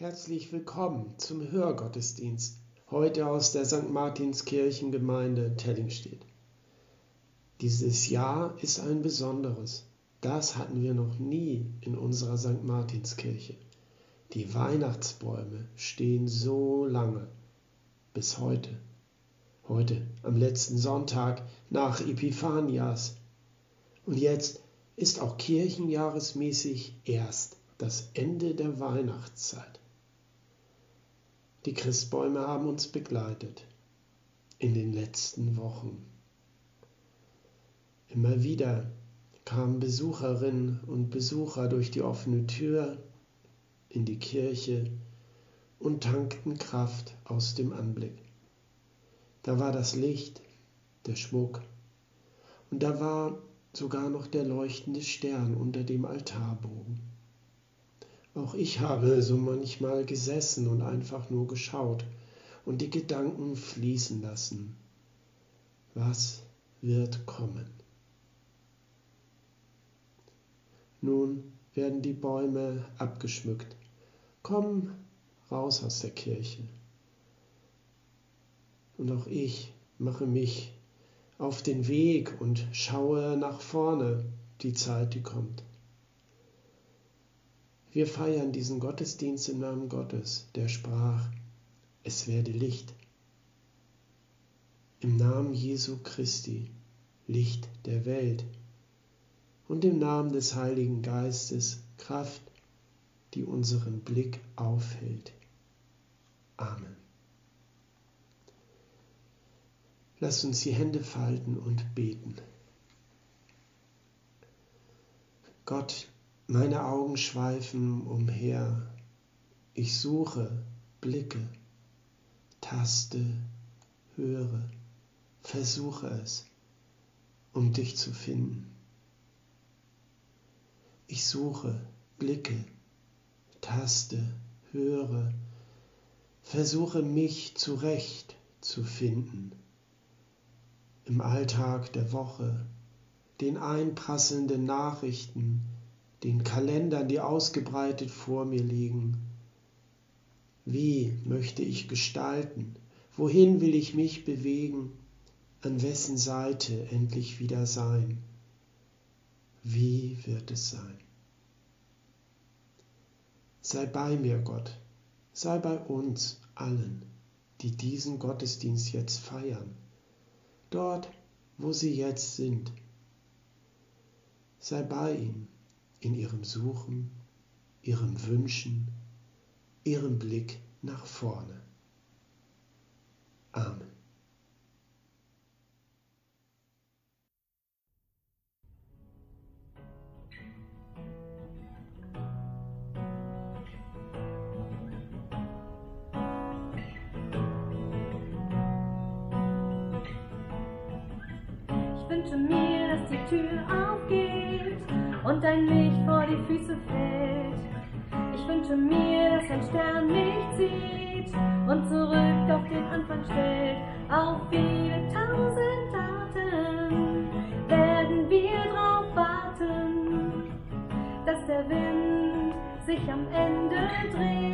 Herzlich willkommen zum Hörgottesdienst, heute aus der St. Martinskirchengemeinde Tellingstedt. Dieses Jahr ist ein besonderes. Das hatten wir noch nie in unserer St. Martinskirche. Die Weihnachtsbäume stehen so lange, bis heute. Heute, am letzten Sonntag nach Epiphanias. Und jetzt ist auch kirchenjahresmäßig erst das Ende der Weihnachtszeit. Die Christbäume haben uns begleitet in den letzten Wochen. Immer wieder kamen Besucherinnen und Besucher durch die offene Tür in die Kirche und tankten Kraft aus dem Anblick. Da war das Licht, der Schmuck und da war sogar noch der leuchtende Stern unter dem Altarbogen. Auch ich habe so manchmal gesessen und einfach nur geschaut und die Gedanken fließen lassen. Was wird kommen? Nun werden die Bäume abgeschmückt. Komm raus aus der Kirche. Und auch ich mache mich auf den Weg und schaue nach vorne, die Zeit, die kommt. Wir feiern diesen Gottesdienst im Namen Gottes, der sprach, es werde Licht. Im Namen Jesu Christi, Licht der Welt. Und im Namen des Heiligen Geistes, Kraft, die unseren Blick aufhält. Amen. Lasst uns die Hände falten und beten. Gott, meine Augen schweifen umher. Ich suche, blicke, taste, höre, versuche es, um dich zu finden. Ich suche, blicke, taste, höre, versuche mich zurecht zu finden. Im Alltag der Woche, den einprasselnden Nachrichten, den Kalendern, die ausgebreitet vor mir liegen. Wie möchte ich gestalten? Wohin will ich mich bewegen? An wessen Seite endlich wieder sein? Wie wird es sein? Sei bei mir, Gott, sei bei uns allen, die diesen Gottesdienst jetzt feiern, dort, wo sie jetzt sind. Sei bei ihnen in ihrem Suchen, ihrem Wünschen, ihrem Blick nach vorne. Amen. Ich wünsche mir, dass die Tür aufgeht und dein Licht vor die Füße fällt. Ich wünsche mir, dass ein Stern mich zieht und zurück auf den Anfang stellt. Auf viele tausend Arten werden wir drauf warten, dass der Wind sich am Ende dreht.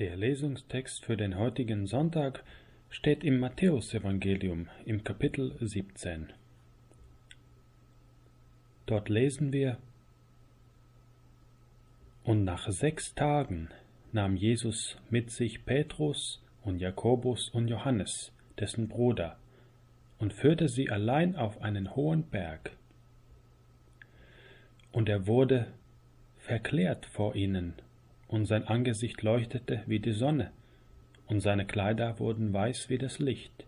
Der Lesungstext für den heutigen Sonntag steht im Matthäusevangelium im Kapitel 17. Dort lesen wir Und nach sechs Tagen nahm Jesus mit sich Petrus und Jakobus und Johannes, dessen Bruder, und führte sie allein auf einen hohen Berg. Und er wurde verklärt vor ihnen, und sein Angesicht leuchtete wie die Sonne, und seine Kleider wurden weiß wie das Licht.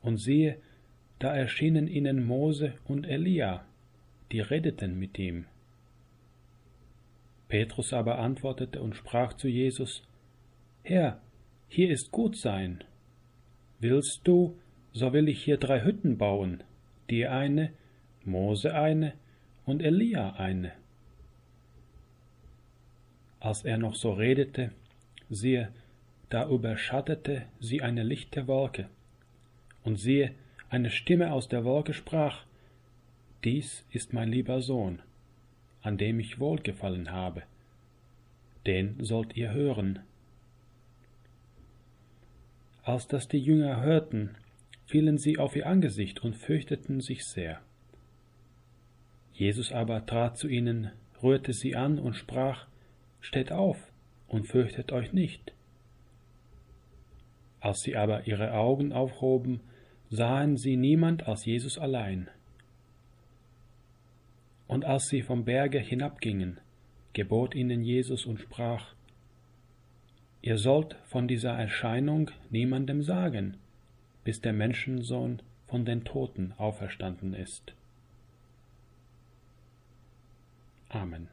Und siehe, da erschienen ihnen Mose und Elia, die redeten mit ihm. Petrus aber antwortete und sprach zu Jesus, Herr, hier ist gut sein. Willst du, so will ich hier drei Hütten bauen, die eine, Mose eine und Elia eine. Als er noch so redete, siehe, da überschattete sie eine lichte Wolke, und siehe, eine Stimme aus der Wolke sprach, Dies ist mein lieber Sohn, an dem ich wohlgefallen habe, den sollt ihr hören. Als das die Jünger hörten, fielen sie auf ihr Angesicht und fürchteten sich sehr. Jesus aber trat zu ihnen, rührte sie an und sprach, Steht auf und fürchtet euch nicht. Als sie aber ihre Augen aufhoben, sahen sie niemand als Jesus allein. Und als sie vom Berge hinabgingen, gebot ihnen Jesus und sprach, Ihr sollt von dieser Erscheinung niemandem sagen, bis der Menschensohn von den Toten auferstanden ist. Amen.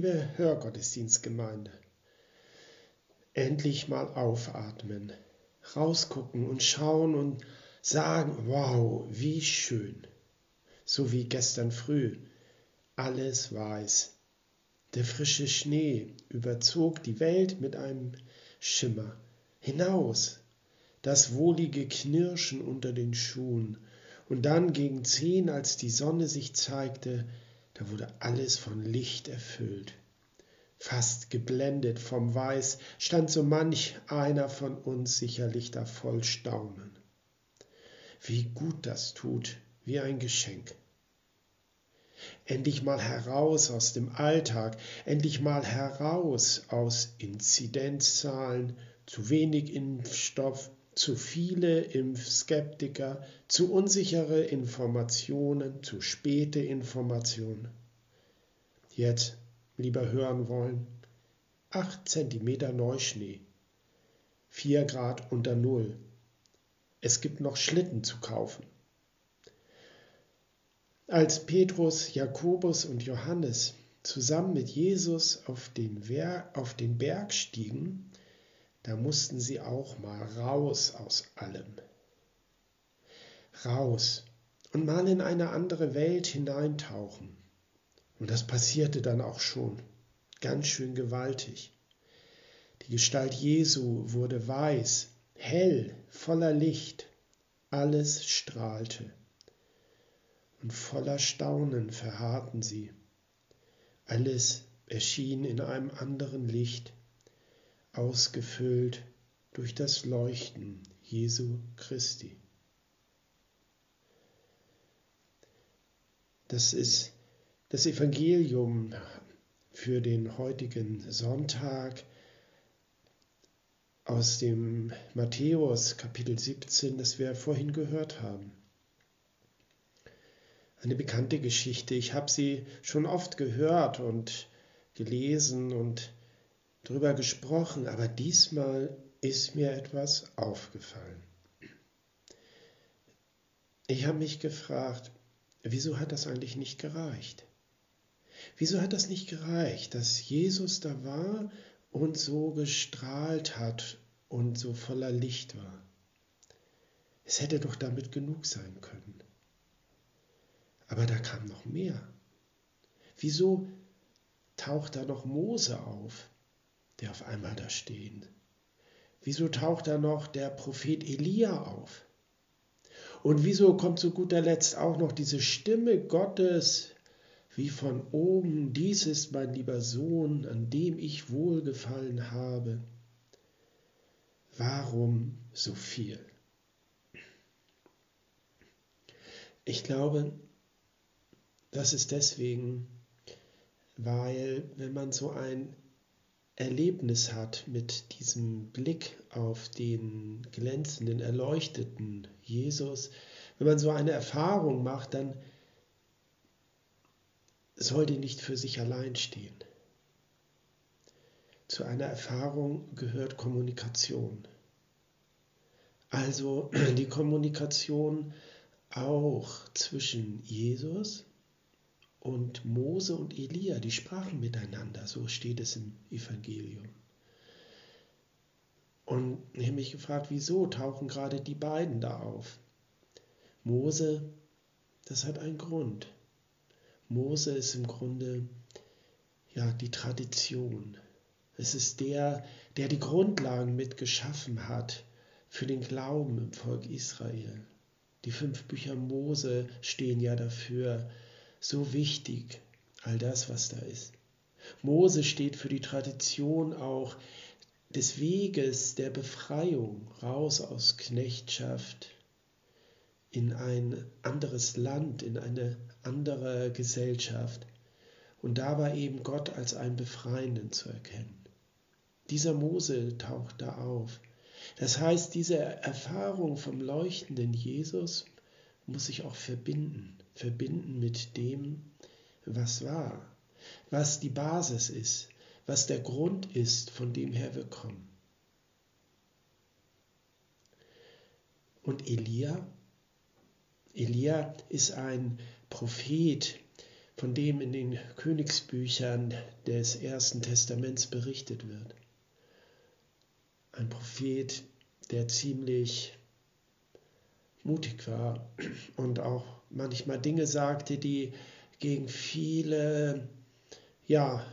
Liebe Hörgottesdienstgemeinde, endlich mal aufatmen, rausgucken und schauen und sagen, wow, wie schön. So wie gestern früh, alles weiß. Der frische Schnee überzog die Welt mit einem Schimmer. Hinaus, das wohlige Knirschen unter den Schuhen. Und dann gegen zehn, als die Sonne sich zeigte, da wurde alles von Licht erfüllt. Fast geblendet vom Weiß stand so manch einer von uns sicherlich da voll Staunen. Wie gut das tut, wie ein Geschenk. Endlich mal heraus aus dem Alltag, endlich mal heraus aus Inzidenzzahlen, zu wenig Impfstoff, zu viele Impfskeptiker, zu unsichere Informationen, zu späte Informationen. Jetzt lieber hören wollen, 8 cm Neuschnee, 4 Grad unter Null. Es gibt noch Schlitten zu kaufen. Als Petrus, Jakobus und Johannes zusammen mit Jesus auf den, auf den Berg stiegen, da mussten sie auch mal raus aus allem. Raus und mal in eine andere Welt hineintauchen. Und das passierte dann auch schon, ganz schön gewaltig. Die Gestalt Jesu wurde weiß, hell, voller Licht, alles strahlte und voller Staunen verharrten sie. Alles erschien in einem anderen Licht, ausgefüllt durch das Leuchten Jesu Christi. Das ist das Evangelium für den heutigen Sonntag aus dem Matthäus Kapitel 17, das wir vorhin gehört haben eine bekannte Geschichte. Ich habe sie schon oft gehört und gelesen und darüber gesprochen, aber diesmal ist mir etwas aufgefallen. Ich habe mich gefragt, wieso hat das eigentlich nicht gereicht? Wieso hat das nicht gereicht, dass Jesus da war und so gestrahlt hat und so voller Licht war? Es hätte doch damit genug sein können. Aber da kam noch mehr. Wieso taucht da noch Mose auf, der auf einmal da steht? Wieso taucht da noch der Prophet Elia auf? Und wieso kommt zu guter Letzt auch noch diese Stimme Gottes wie von oben, dies ist mein lieber Sohn, an dem ich wohlgefallen habe? Warum so viel? Ich glaube, das ist deswegen, weil wenn man so ein Erlebnis hat mit diesem Blick auf den glänzenden, erleuchteten Jesus, wenn man so eine Erfahrung macht, dann soll die nicht für sich allein stehen. Zu einer Erfahrung gehört Kommunikation. Also die Kommunikation auch zwischen Jesus und Mose und Elia, die sprachen miteinander, so steht es im Evangelium. Und ich habe mich gefragt, wieso tauchen gerade die beiden da auf? Mose, das hat einen Grund. Mose ist im Grunde ja die Tradition. Es ist der, der die Grundlagen mitgeschaffen hat für den Glauben im Volk Israel. Die fünf Bücher Mose stehen ja dafür, so wichtig, all das, was da ist. Mose steht für die Tradition auch des Weges der Befreiung raus aus Knechtschaft in ein anderes Land, in eine andere Gesellschaft. Und da war eben Gott als ein Befreienden zu erkennen. Dieser Mose taucht da auf. Das heißt, diese Erfahrung vom leuchtenden Jesus muss sich auch verbinden verbinden mit dem, was war, was die Basis ist, was der Grund ist, von dem her wir kommen. Und Elia, Elia ist ein Prophet, von dem in den Königsbüchern des Ersten Testaments berichtet wird. Ein Prophet, der ziemlich mutig war und auch manchmal Dinge sagte, die gegen viele, ja,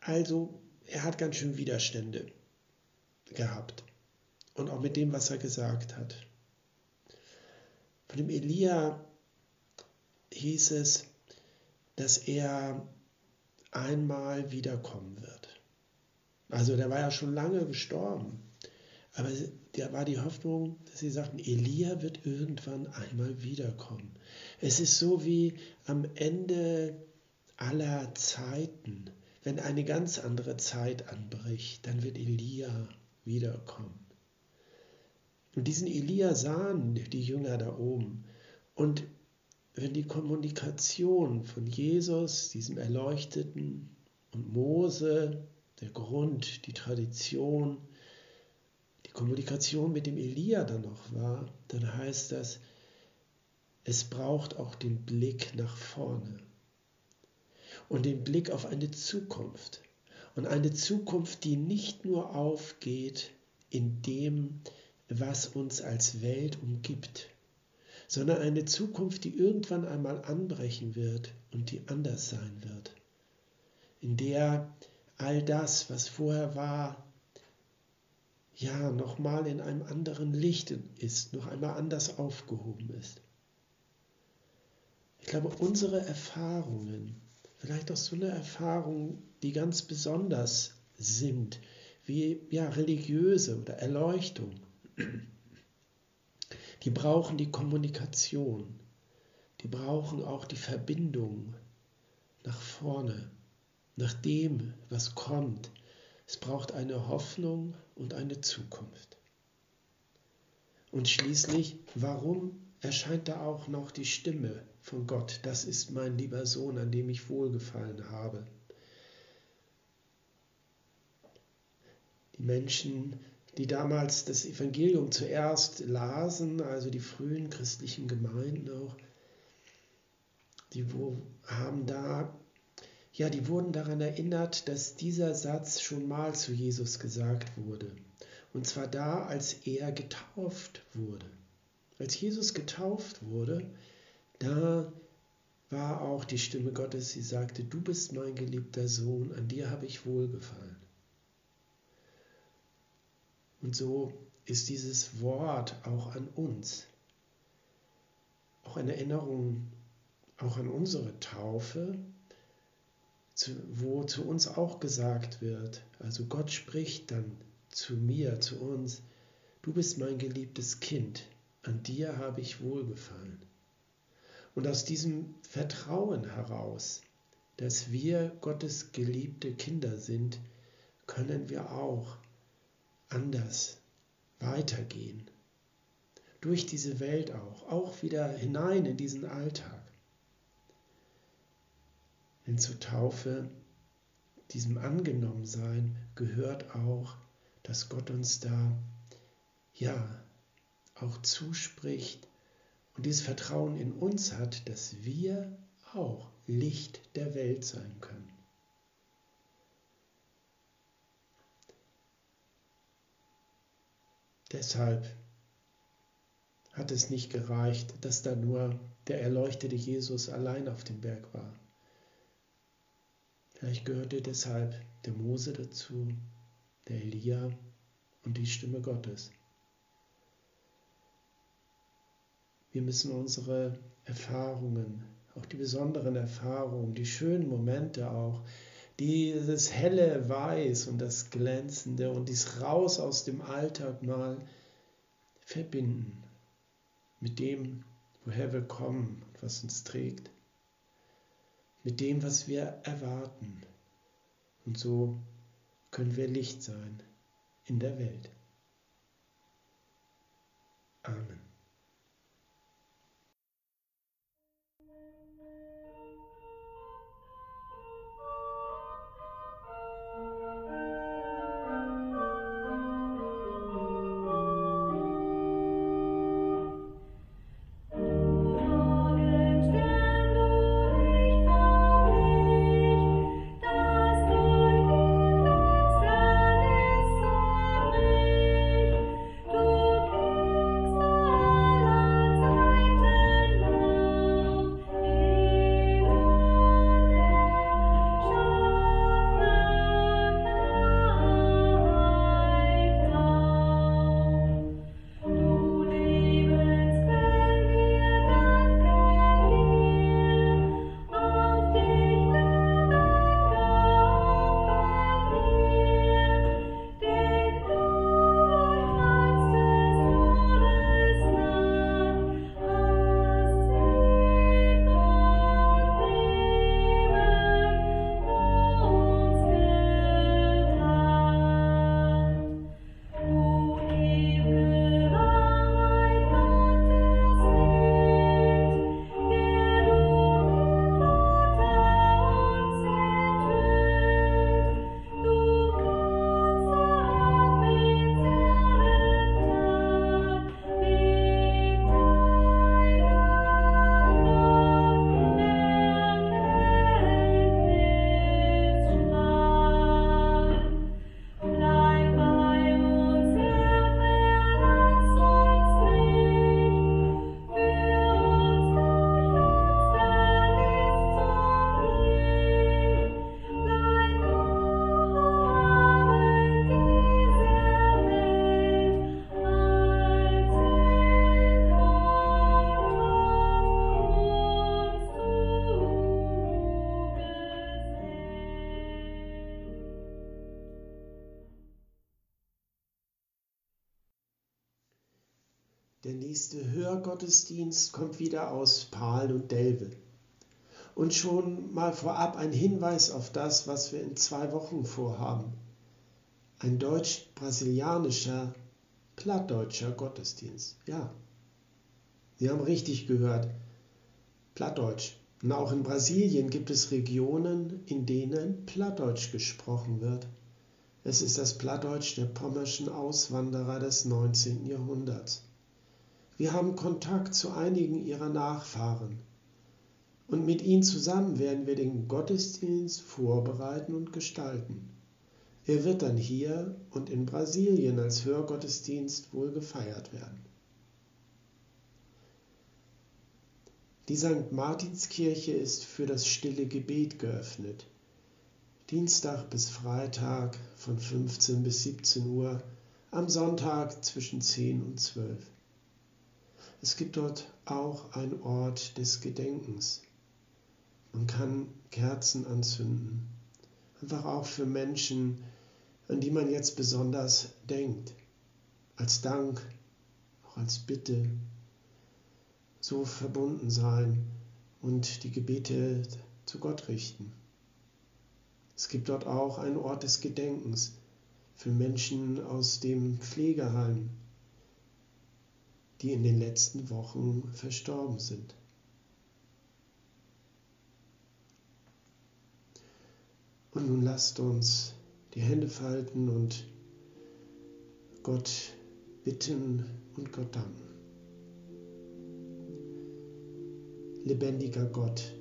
also er hat ganz schön Widerstände gehabt und auch mit dem, was er gesagt hat. Von dem Elia hieß es, dass er einmal wiederkommen wird. Also der war ja schon lange gestorben. Aber da war die Hoffnung, dass sie sagten, Elia wird irgendwann einmal wiederkommen. Es ist so wie am Ende aller Zeiten, wenn eine ganz andere Zeit anbricht, dann wird Elia wiederkommen. Und diesen Elia sahen die Jünger da oben. Und wenn die Kommunikation von Jesus, diesem Erleuchteten, und Mose, der Grund, die Tradition, Kommunikation mit dem Elia dann noch war, dann heißt das, es braucht auch den Blick nach vorne und den Blick auf eine Zukunft. Und eine Zukunft, die nicht nur aufgeht in dem, was uns als Welt umgibt, sondern eine Zukunft, die irgendwann einmal anbrechen wird und die anders sein wird, in der all das, was vorher war, ja, nochmal in einem anderen Licht ist, noch einmal anders aufgehoben ist. Ich glaube, unsere Erfahrungen, vielleicht auch so eine Erfahrung, die ganz besonders sind, wie ja, religiöse oder Erleuchtung, die brauchen die Kommunikation, die brauchen auch die Verbindung nach vorne, nach dem, was kommt. Es braucht eine Hoffnung und eine Zukunft. Und schließlich, warum erscheint da auch noch die Stimme von Gott? Das ist mein lieber Sohn, an dem ich wohlgefallen habe. Die Menschen die damals das Evangelium zuerst lasen, also die frühen christlichen Gemeinden auch, die haben da, ja, die wurden daran erinnert, dass dieser Satz schon mal zu Jesus gesagt wurde. Und zwar da, als er getauft wurde. Als Jesus getauft wurde, da war auch die Stimme Gottes, sie sagte, du bist mein geliebter Sohn, an dir habe ich wohlgefallen. Und so ist dieses Wort auch an uns, auch eine Erinnerung auch an unsere Taufe, wo zu uns auch gesagt wird, also Gott spricht dann zu mir, zu uns, du bist mein geliebtes Kind, an dir habe ich wohlgefallen. Und aus diesem Vertrauen heraus, dass wir Gottes geliebte Kinder sind, können wir auch anders weitergehen. Durch diese Welt auch, auch wieder hinein in diesen Alltag. Denn zur Taufe, diesem Angenommensein, gehört auch, dass Gott uns da, ja, auch zuspricht und dieses Vertrauen in uns hat, dass wir auch Licht der Welt sein können. Deshalb hat es nicht gereicht, dass da nur der erleuchtete Jesus allein auf dem Berg war. Vielleicht gehörte deshalb der Mose dazu, der Elia und die Stimme Gottes. Wir müssen unsere Erfahrungen, auch die besonderen Erfahrungen, die schönen Momente auch, dieses helle Weiß und das Glänzende und dies Raus aus dem Alltag mal verbinden mit dem, woher wir kommen was uns trägt, mit dem, was wir erwarten. Und so können wir Licht sein in der Welt. Amen. Nächste Hörgottesdienst kommt wieder aus Pahl und Delve. Und schon mal vorab ein Hinweis auf das, was wir in zwei Wochen vorhaben. Ein deutsch-brasilianischer, plattdeutscher Gottesdienst. Ja, Sie haben richtig gehört. Plattdeutsch. Und auch in Brasilien gibt es Regionen, in denen Plattdeutsch gesprochen wird. Es ist das Plattdeutsch der pommerschen Auswanderer des 19. Jahrhunderts. Wir haben Kontakt zu einigen ihrer Nachfahren. Und mit ihnen zusammen werden wir den Gottesdienst vorbereiten und gestalten. Er wird dann hier und in Brasilien als Hörgottesdienst wohl gefeiert werden. Die St. Martinskirche ist für das stille Gebet geöffnet. Dienstag bis Freitag von 15 bis 17 Uhr, am Sonntag zwischen 10 und 12. Es gibt dort auch einen Ort des Gedenkens. Man kann Kerzen anzünden, einfach auch für Menschen, an die man jetzt besonders denkt, als Dank, auch als Bitte so verbunden sein und die Gebete zu Gott richten. Es gibt dort auch einen Ort des Gedenkens für Menschen aus dem Pflegeheim, die in den letzten Wochen verstorben sind. Und nun lasst uns die Hände falten und Gott bitten und Gott danken. lebendiger Gott.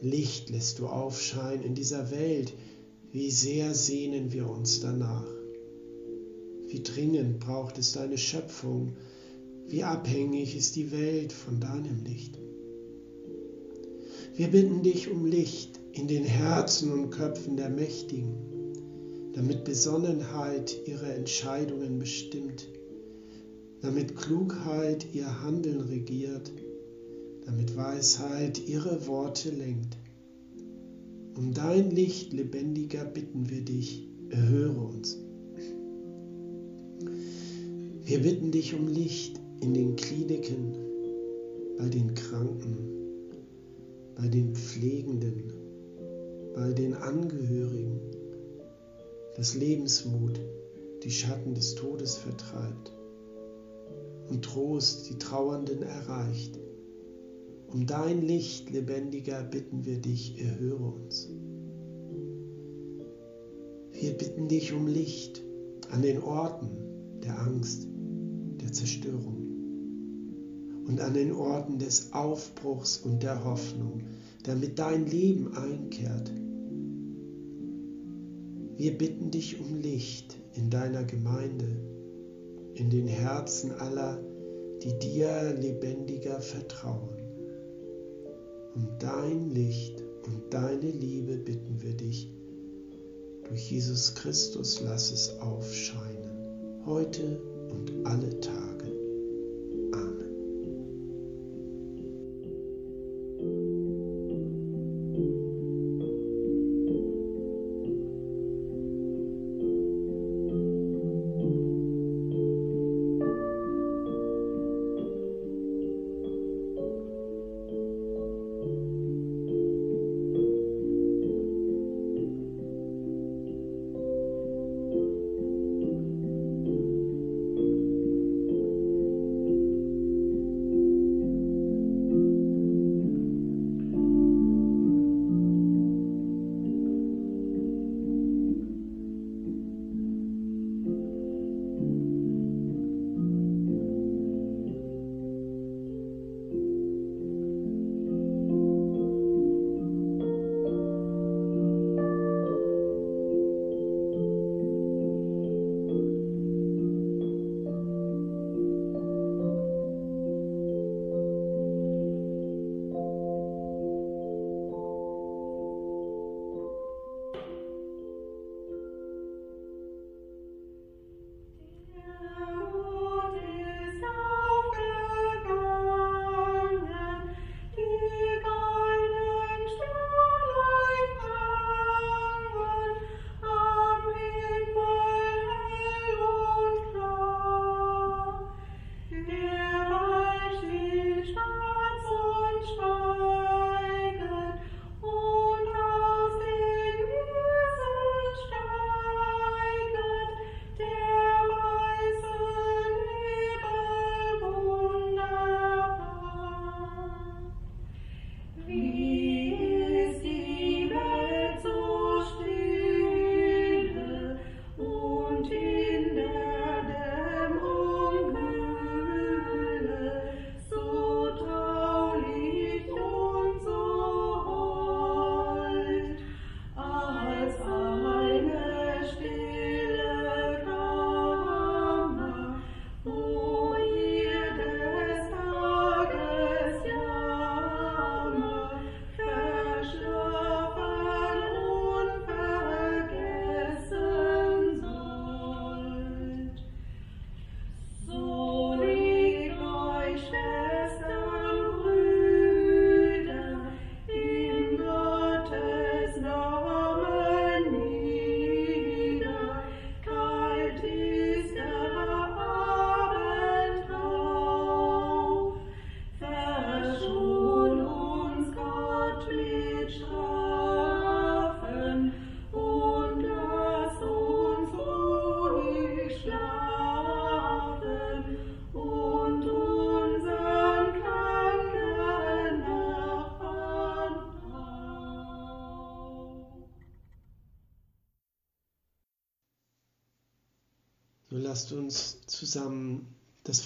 Licht lässt du aufscheinen in dieser Welt. Wie sehr sehnen wir uns danach. Wie dringend braucht es deine Schöpfung. Wie abhängig ist die Welt von deinem Licht. Wir bitten dich um Licht in den Herzen und Köpfen der Mächtigen, damit Besonnenheit ihre Entscheidungen bestimmt, damit Klugheit ihr Handeln regiert damit Weisheit ihre Worte lenkt. Um dein Licht lebendiger bitten wir dich, erhöre uns. Wir bitten dich um Licht in den Kliniken, bei den Kranken, bei den Pflegenden, bei den Angehörigen, dass Lebensmut die Schatten des Todes vertreibt und Trost die Trauernden erreicht. Um dein Licht, lebendiger, bitten wir dich, erhöre uns. Wir bitten dich um Licht an den Orten der Angst, der Zerstörung und an den Orten des Aufbruchs und der Hoffnung, damit dein Leben einkehrt. Wir bitten dich um Licht in deiner Gemeinde, in den Herzen aller, die dir lebendiger vertrauen. Um dein Licht und deine Liebe bitten wir dich. Durch Jesus Christus lass es aufscheinen, heute und alle Tage.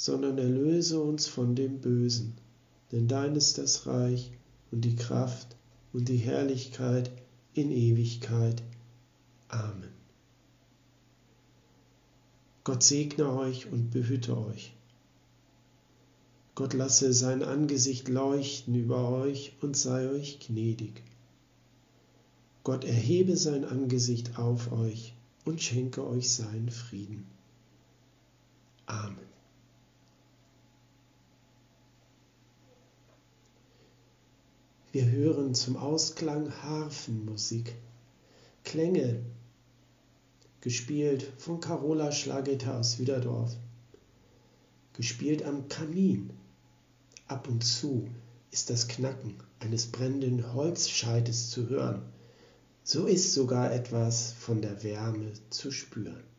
sondern erlöse uns von dem Bösen. Denn dein ist das Reich und die Kraft und die Herrlichkeit in Ewigkeit. Amen. Gott segne euch und behüte euch. Gott lasse sein Angesicht leuchten über euch und sei euch gnädig. Gott erhebe sein Angesicht auf euch und schenke euch seinen Frieden. Amen. Wir hören zum Ausklang Harfenmusik, Klänge, gespielt von Carola Schlageter aus Widerdorf, gespielt am Kamin. Ab und zu ist das Knacken eines brennenden Holzscheites zu hören. So ist sogar etwas von der Wärme zu spüren.